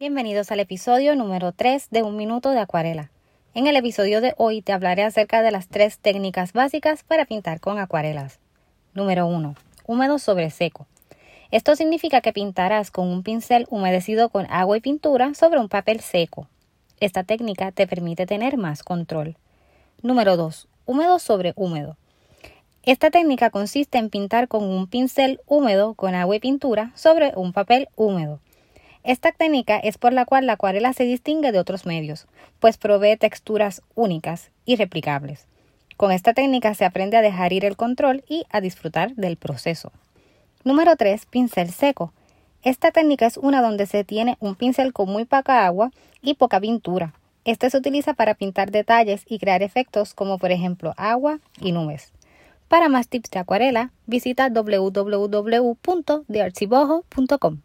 Bienvenidos al episodio número 3 de Un Minuto de Acuarela. En el episodio de hoy te hablaré acerca de las tres técnicas básicas para pintar con acuarelas. Número 1. Húmedo sobre seco. Esto significa que pintarás con un pincel humedecido con agua y pintura sobre un papel seco. Esta técnica te permite tener más control. Número 2. Húmedo sobre húmedo. Esta técnica consiste en pintar con un pincel húmedo con agua y pintura sobre un papel húmedo. Esta técnica es por la cual la acuarela se distingue de otros medios, pues provee texturas únicas y replicables. Con esta técnica se aprende a dejar ir el control y a disfrutar del proceso. Número 3. Pincel seco. Esta técnica es una donde se tiene un pincel con muy poca agua y poca pintura. Este se utiliza para pintar detalles y crear efectos como por ejemplo agua y nubes. Para más tips de acuarela, visita www.dearchibojo.com.